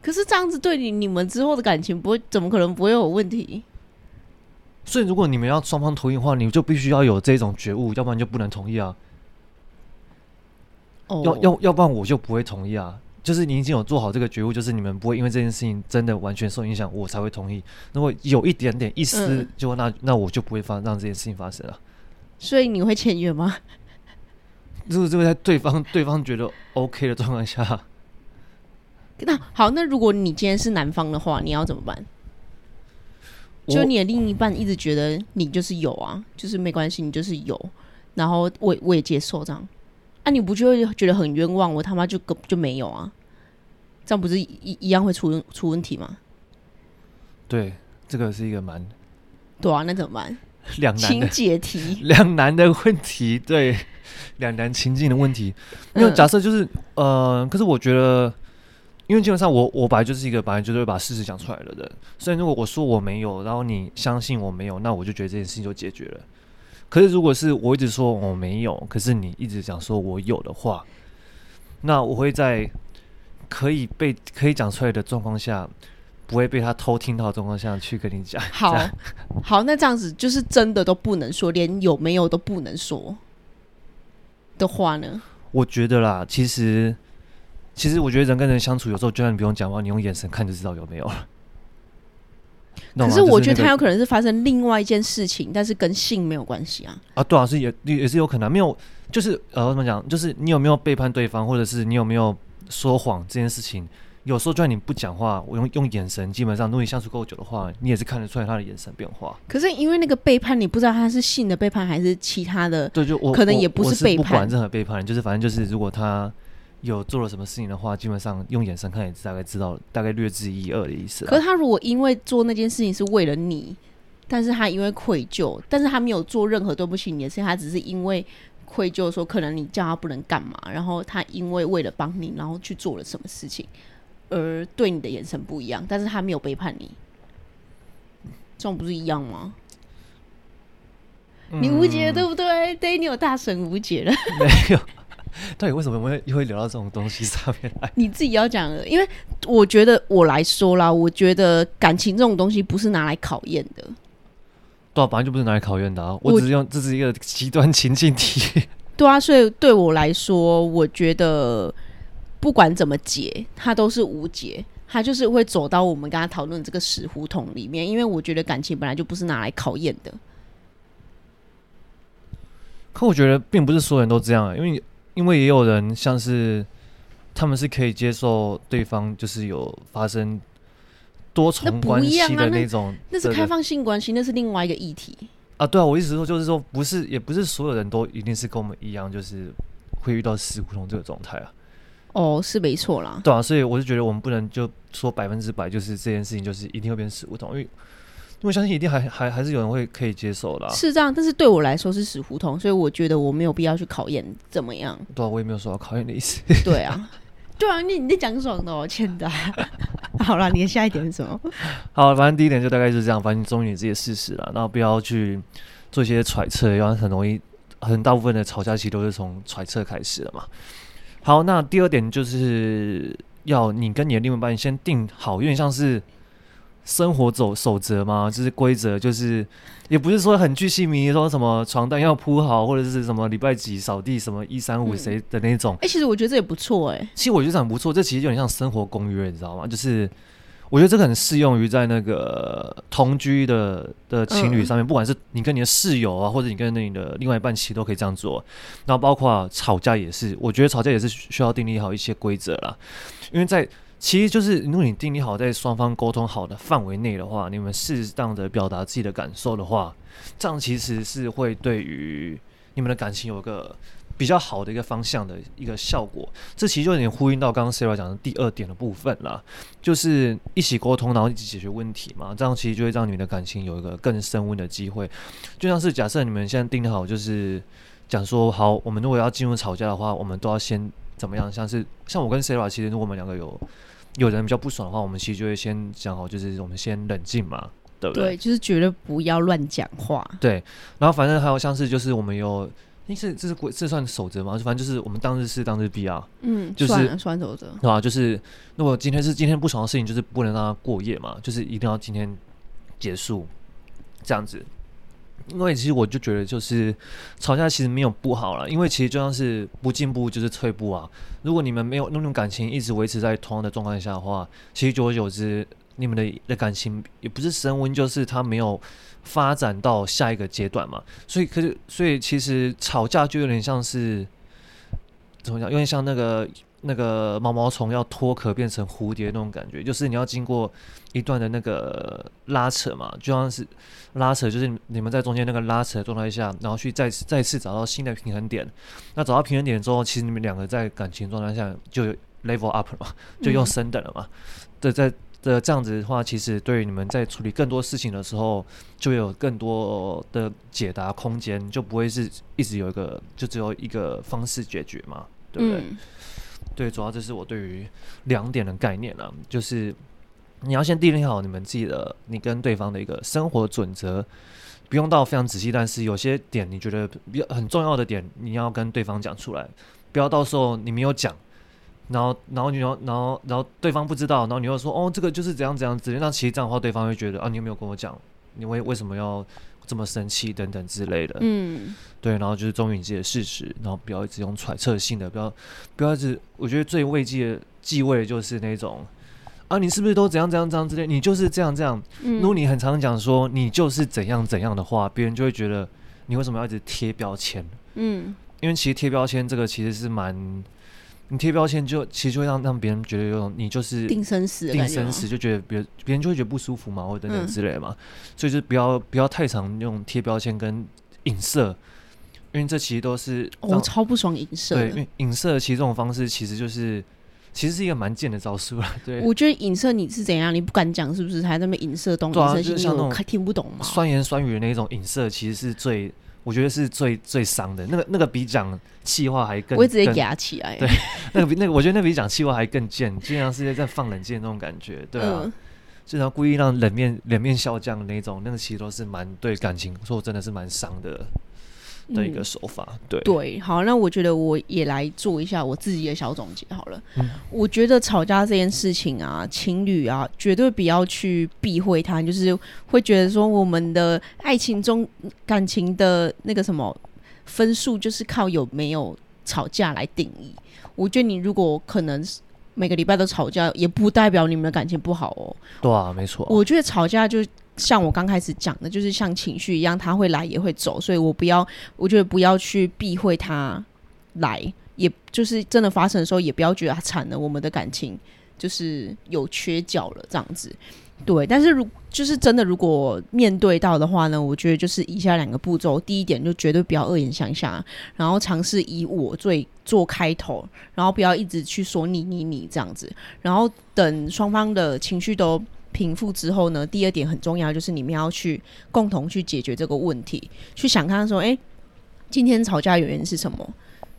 可是这样子对你你们之后的感情不会，怎么可能不会有问题？所以如果你们要双方同意的话，你就必须要有这种觉悟，要不然就不能同意啊。哦，要要要不然我就不会同意啊。就是你已经有做好这个觉悟，就是你们不会因为这件事情真的完全受影响，我才会同意。如果有一点点一丝，嗯、就那那我就不会发让这件事情发生了。所以你会签约吗？如 [laughs] 果这个在对方对方觉得 OK 的状况下，那好，那如果你今天是男方的话，你要怎么办？就你的另一半一直觉得你就是有啊，就是没关系，你就是有，然后我我也接受这样。那、啊、你不就会觉得很冤枉？我他妈就根就没有啊，这样不是一一样会出出问题吗？对，这个是一个蛮……对啊，那怎么办？[laughs] 两难的解题，[laughs] 两难的问题，对，两难情境的问题。因为假设就是呃，可是我觉得，因为基本上我我本来就是一个本来就是会把事实讲出来的人，所以如果我说我没有，然后你相信我没有，那我就觉得这件事情就解决了。可是，如果是我一直说我没有，可是你一直讲说我有的话，那我会在可以被可以讲出来的状况下，不会被他偷听到的状况下去跟你讲。好，好，那这样子就是真的都不能说，连有没有都不能说的话呢？我觉得啦，其实，其实我觉得人跟人相处，有时候就算你不用讲话，你用眼神看就知道有没有了。可是我觉得他有可能是发生另外一件事情，但是跟性没有关系啊。啊，对啊，是也也是有可能没有，就是呃，怎么讲？就是你有没有背叛对方，或者是你有没有说谎这件事情？有时候就算你不讲话，我用用眼神，基本上如果你相处够久的话，你也是看得出来他的眼神变化。可是因为那个背叛，你不知道他是性的背叛还是其他的，对，就我可能也不是背叛，不管任何背叛，就是反正就是如果他。有做了什么事情的话，基本上用眼神看也大概知道，大概略知一二的意思。可是他如果因为做那件事情是为了你，但是他因为愧疚，但是他没有做任何对不起你的事情，他只是因为愧疚说可能你叫他不能干嘛，然后他因为为了帮你，然后去做了什么事情，而对你的眼神不一样，但是他没有背叛你，这种不是一样吗？嗯、你无解对不对？对，你有大神无解了，没有。[laughs] 到底为什么会又会聊到这种东西上面来？[laughs] 你自己要讲的，因为我觉得我来说啦，我觉得感情这种东西不是拿来考验的。对啊，本来就不是拿来考验的啊！我只是用这是一个极端情境题。[laughs] 对啊，所以对我来说，我觉得不管怎么解，它都是无解，它就是会走到我们刚刚讨论这个死胡同里面。因为我觉得感情本来就不是拿来考验的。可我觉得并不是所有人都这样，因为因为也有人像是他们是可以接受对方就是有发生多重关系的那种，那是开放性关系，那是另外一个议题。啊，对啊，我意思说就是说，不是，也不是所有人都一定是跟我们一样，就是会遇到死胡同这个状态啊。哦，是没错啦。对啊，所以我就觉得我们不能就说百分之百就是这件事情就是一定会变死胡同，因为因为我相信一定还还还是有人会可以接受的。是这样，但是对我来说是死胡同，所以我觉得我没有必要去考验怎么样。对啊，我也没有说要考验的意思。对啊，对啊，你你在讲爽的哦，欠的。[laughs] 好了，你的下一点是什么？[laughs] 好，反正第一点就大概就是这样，反正忠于你自己的事实了，然后不要去做一些揣测，因为很容易，很大部分的吵架其实都是从揣测开始的嘛。好，那第二点就是要你跟你的另外一半先定好，有点像是。生活走守则吗？就是规则，就是也不是说很具细迷，说什么床单要铺好，或者是什么礼拜几扫地，什么一三五谁的那种。哎、其实我觉得这也不错哎、欸。其实我觉得这很不错，这其实有点像生活公约，你知道吗？就是我觉得这个很适用于在那个同居的的情侣上面，嗯、不管是你跟你的室友啊，或者你跟你的另外一半，其实都可以这样做。然后包括吵架也是，我觉得吵架也是需要订立好一些规则啦，因为在。其实就是，如果你定立好在双方沟通好的范围内的话，你们适当的表达自己的感受的话，这样其实是会对于你们的感情有一个比较好的一个方向的一个效果。这其实就有点呼应到刚刚 Sara 讲的第二点的部分啦，就是一起沟通，然后一起解决问题嘛。这样其实就会让你们的感情有一个更升温的机会。就像是假设你们现在订好，就是讲说好，我们如果要进入吵架的话，我们都要先怎么样？像是像我跟 Sara，其实如果我们两个有有人比较不爽的话，我们其实就会先讲好，就是我们先冷静嘛，对不对？对，就是绝对不要乱讲话。对，然后反正还有像是就是我们有，这是这是规这算守则吗？反正就是我们当日事当日毕啊。嗯，就是算守则，对啊？就是如果今天是今天不爽的事情，就是不能让它过夜嘛，就是一定要今天结束这样子。因为其实我就觉得，就是吵架其实没有不好了，因为其实就像是不进步就是退步啊。如果你们没有那种感情一直维持在同样的状态下的话，其实久而久之，你们的的感情也不是升温，就是它没有发展到下一个阶段嘛。所以，可是，所以其实吵架就有点像是怎么讲？有点像那个。那个毛毛虫要脱壳变成蝴蝶那种感觉，就是你要经过一段的那个拉扯嘛，就像是拉扯，就是你们在中间那个拉扯的状态下，然后去再次再次找到新的平衡点。那找到平衡点之后，其实你们两个在感情状态下就有 level up 了嘛，就又升等了嘛。这、嗯，在的这样子的话，其实对于你们在处理更多事情的时候，就有更多的解答空间，就不会是一直有一个就只有一个方式解决嘛，对不对？嗯对，主要这是我对于两点的概念啊，就是你要先定立好你们自己的，你跟对方的一个生活准则，不用到非常仔细，但是有些点你觉得比较很重要的点，你要跟对方讲出来，不要到时候你没有讲，然后然后你又然后然后对方不知道，然后你又说哦这个就是怎样怎样子，那其实这样的话对方会觉得啊你有没有跟我讲，你为为什么要？这么生气等等之类的，嗯，对，然后就是忠于自己的事实，然后不要一直用揣测性的，不要不要一直，我觉得最慰藉的忌讳的就是那种啊，你是不是都怎样怎样怎样之类，你就是这样这样。嗯，如果你很常讲说你就是怎样怎样的话，别人就会觉得你为什么要一直贴标签？嗯，因为其实贴标签这个其实是蛮。你贴标签就其实就会让让别人觉得有种你就是定生死，定生死就觉得别别人就会觉得不舒服嘛，或者等等之类嘛，嗯、所以就不要不要太常用贴标签跟影射，因为这其实都是我、哦、超不爽影射。对，因为影射其实这种方式其实就是其实是一个蛮贱的招数了。[laughs] 对，我觉得影射你是怎样，你不敢讲是不是？还在那边影射东影射西，像那种听不懂嘛，酸言酸语的那种影射，其实是最。我觉得是最最伤的，那个那个比讲气话还更，我会直接给他起来。对，那个比那个，我觉得那比讲气话还更贱，就像是在放冷箭那种感觉，对啊，嗯、就然后故意让冷面冷面笑匠的那种，那个其实都是蛮对感情说真的是蛮伤的。的一个手法，嗯、对对，好，那我觉得我也来做一下我自己的小总结好了。嗯，我觉得吵架这件事情啊，情侣啊，绝对不要去避讳它，就是会觉得说我们的爱情中感情的那个什么分数就是靠有没有吵架来定义。我觉得你如果可能每个礼拜都吵架，也不代表你们的感情不好哦。对啊，没错。我觉得吵架就像我刚开始讲的，就是像情绪一样，他会来也会走，所以我不要，我觉得不要去避讳他来，也就是真的发生的时候，也不要觉得他惨了，我们的感情就是有缺角了这样子。对，但是如就是真的，如果面对到的话呢，我觉得就是以下两个步骤。第一点就绝对不要恶言相向，然后尝试以我最做开头，然后不要一直去说你你你这样子。然后等双方的情绪都平复之后呢，第二点很重要，就是你们要去共同去解决这个问题，去想看说，哎，今天吵架原因是什么？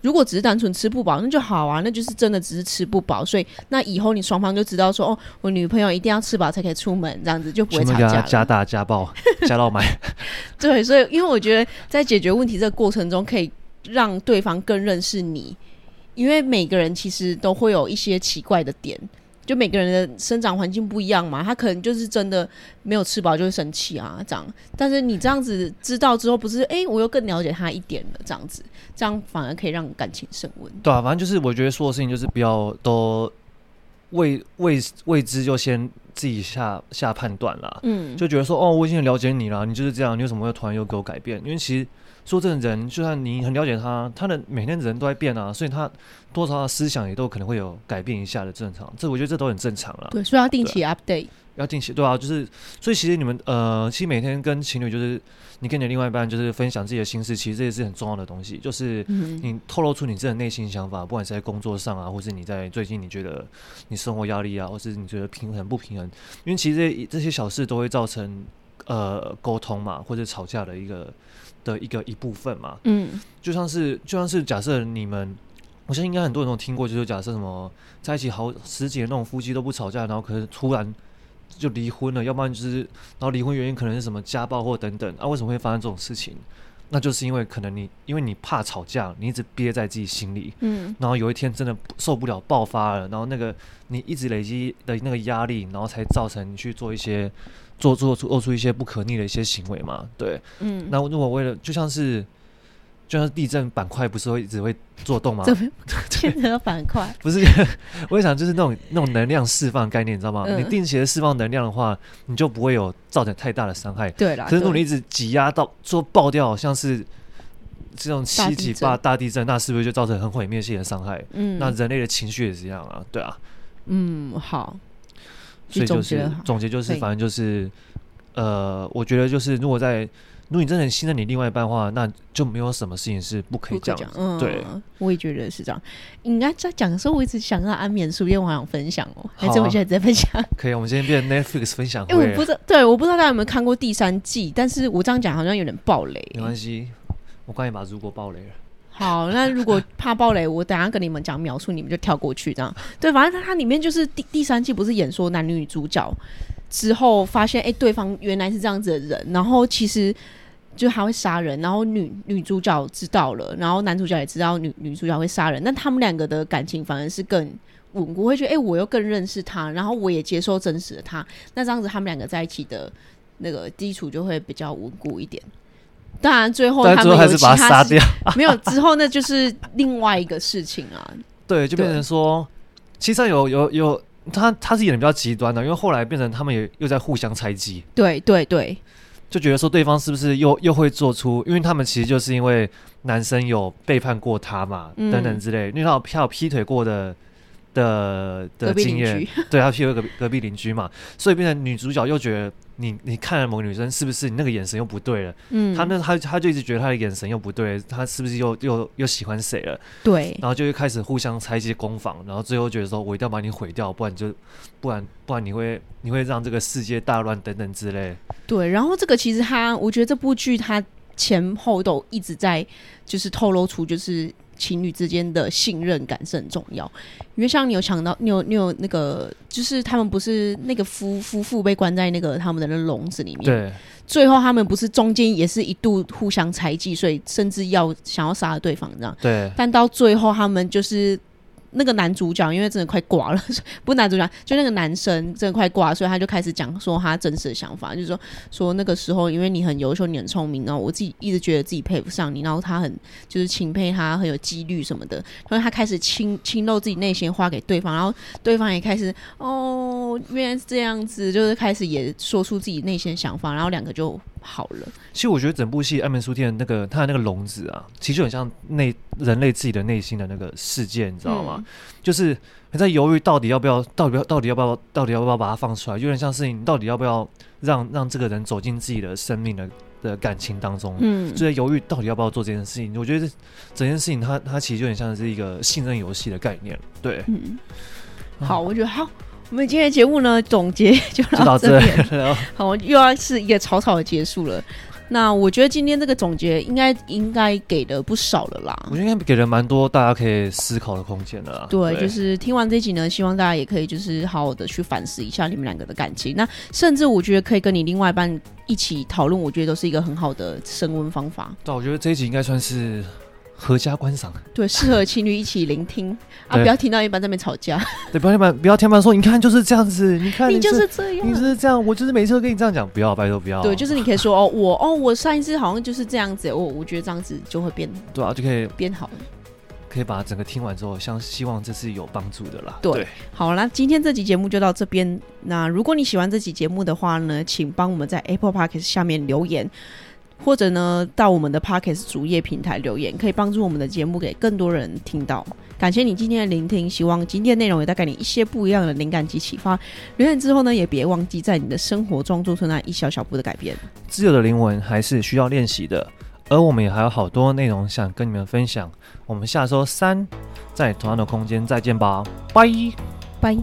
如果只是单纯吃不饱，那就好啊，那就是真的只是吃不饱，所以那以后你双方就知道说，哦，我女朋友一定要吃饱才可以出门，这样子就不会吵架了。加大家暴 [laughs] 加到买。[laughs] 对，所以因为我觉得在解决问题这个过程中，可以让对方更认识你，因为每个人其实都会有一些奇怪的点。就每个人的生长环境不一样嘛，他可能就是真的没有吃饱就会生气啊，这样。但是你这样子知道之后，不是哎、欸，我又更了解他一点了，这样子，这样反而可以让感情升温。对啊，反正就是我觉得说的事情就是不要都未未未知就先自己下下判断啦。嗯，就觉得说哦，我已经了解你了，你就是这样，你为什么会突然又给我改变？因为其实。说这个人，就算你很了解他，他的每天人都在变啊，所以他多少的思想也都可能会有改变一下的正常。这我觉得这都很正常了。对，所以要定期 update。要定期，对啊，就是所以其实你们呃，其实每天跟情侣就是你跟你的另外一半就是分享自己的心事，其实这也是很重要的东西。就是你透露出你自己的内心想法，不管是在工作上啊，或是你在最近你觉得你生活压力啊，或是你觉得平衡不平衡，因为其实这这些小事都会造成呃沟通嘛，或者吵架的一个。的一个一部分嘛，嗯，就像是就像是假设你们，我相信应该很多人都听过，就是假设什么在一起好十几年那种夫妻都不吵架，然后可是突然就离婚了，要不然就是然后离婚原因可能是什么家暴或等等啊，为什么会发生这种事情？那就是因为可能你因为你怕吵架，你一直憋在自己心里，嗯，然后有一天真的受不了爆发了，然后那个你一直累积的那个压力，然后才造成你去做一些。做做出做出一些不可逆的一些行为嘛？对，嗯，那如果为了就像是就像地震板块不是会一直会做动吗？怎么 [laughs] 变成了板块？不是，[laughs] 我想就是那种那种能量释放概念，你知道吗？嗯、你定期的释放能量的话，你就不会有造成太大的伤害。对啦，可是如果你一直挤压到做爆掉，像是这种七级八大地震，那是不是就造成很毁灭性的伤害？嗯，那人类的情绪也是一样啊，对啊，嗯，好。所以就是总结就是，反正就是，呃，我觉得就是，如果在如果你真的很信任你另外一半的话，那就没有什么事情是不可以讲。嗯，对，我也觉得是这样。应该在讲的时候，我一直想让安眠书，因为我好想分享哦。还是我现在在分享？可以，我们今天变 Netflix 分享。[laughs] 因为我不知道，对，我不知道大家有没有看过第三季，但是我这样讲好像有点暴雷。没关系，我刚才把如果暴雷了。好，那如果怕爆雷，我等下跟你们讲描述，你们就跳过去这样。[laughs] 对，反正它它里面就是第第三季不是演说男女主角之后发现，哎、对方原来是这样子的人，然后其实就还会杀人，然后女女主角知道了，然后男主角也知道女女主角会杀人，但他们两个的感情反而是更稳固，会觉得哎、我又更认识他，然后我也接受真实的他，那这样子他们两个在一起的那个基础就会比较稳固一点。当然，最后他们有还是把他杀掉，没有之后那就是另外一个事情啊。[laughs] 对，就变成说，其实有有有他他是演的比较极端的，因为后来变成他们也又在互相猜忌。对对对，就觉得说对方是不是又又会做出，因为他们其实就是因为男生有背叛过他嘛，嗯、等等之类，因为他有劈腿过的。的的经验，[laughs] 对，他譬如隔壁隔壁邻居嘛，所以变成女主角又觉得你你看了某个女生是不是你那个眼神又不对了？嗯，他那他他就一直觉得他的眼神又不对，他是不是又又又喜欢谁了？对，然后就会开始互相猜忌攻防，然后最后觉得说我一定要把你毁掉，不然就不然不然你会你会让这个世界大乱等等之类。对，然后这个其实他，我觉得这部剧他前后都一直在就是透露出就是。情侣之间的信任感是很重要，因为像你有想到，你有你有那个，就是他们不是那个夫夫妇被关在那个他们的那笼子里面，对，最后他们不是中间也是一度互相猜忌，所以甚至要想要杀了对方这样，对，但到最后他们就是那个男主角因为真的快挂了，[laughs] 不是男主角，就那个男生真的快挂，所以他就开始讲说他真实的想法，就是说说那个时候因为你很优秀，你很聪明，然后我自己一直觉得自己配不上你，然后他很就是钦佩他很有纪律什么的，然后他开始倾倾露自己内心话给对方，然后对方也开始哦，原来是这样子，就是开始也说出自己内心想法，然后两个就好了。其实我觉得整部戏《爱门书店》那个他的那个笼子啊，其实就很像内人类自己的内心的那个世界，你知道吗？嗯、就是你在犹豫到底要不要，到底要到底要不要，到底要不要把它放出来，有点像是你到底要不要让让这个人走进自己的生命的的感情当中，嗯，就在犹豫到底要不要做这件事情。我觉得这整件事情它它其实就很像是一个信任游戏的概念，对，嗯，好，我觉得好。我们今天的节目呢，总结就到这边。[laughs] 好，又要是一个草草的结束了。那我觉得今天这个总结应该应该给的不少了啦。我觉得应该给了蛮多大家可以思考的空间的啦。对，就是听完这集呢，希望大家也可以就是好好的去反思一下你们两个的感情。那甚至我觉得可以跟你另外一半一起讨论，我觉得都是一个很好的升温方法。对，我觉得这一集应该算是。合家观赏，对，适合情侣一起聆听啊！不要听到一半在那边吵架，[laughs] 对，不要听半，不要听半说，你看就是这样子，你看你就是这样，你就是这样，我就是每次都跟你这样讲，不要，拜托不要。对，就是你可以说哦，我哦，我上一次好像就是这样子，我我觉得这样子就会变，对啊，就可以变好，可以把整个听完之后，像希望这是有帮助的啦。对，对好啦，今天这集节目就到这边。那如果你喜欢这集节目的话呢，请帮我们在 Apple Podcast 下面留言。或者呢，到我们的 Pocket 主页平台留言，可以帮助我们的节目给更多人听到。感谢你今天的聆听，希望今天的内容也带给你一些不一样的灵感及启发。留言之后呢，也别忘记在你的生活中做出那一小小步的改变。自由的灵魂还是需要练习的，而我们也还有好多内容想跟你们分享。我们下周三在同样的空间再见吧，拜拜。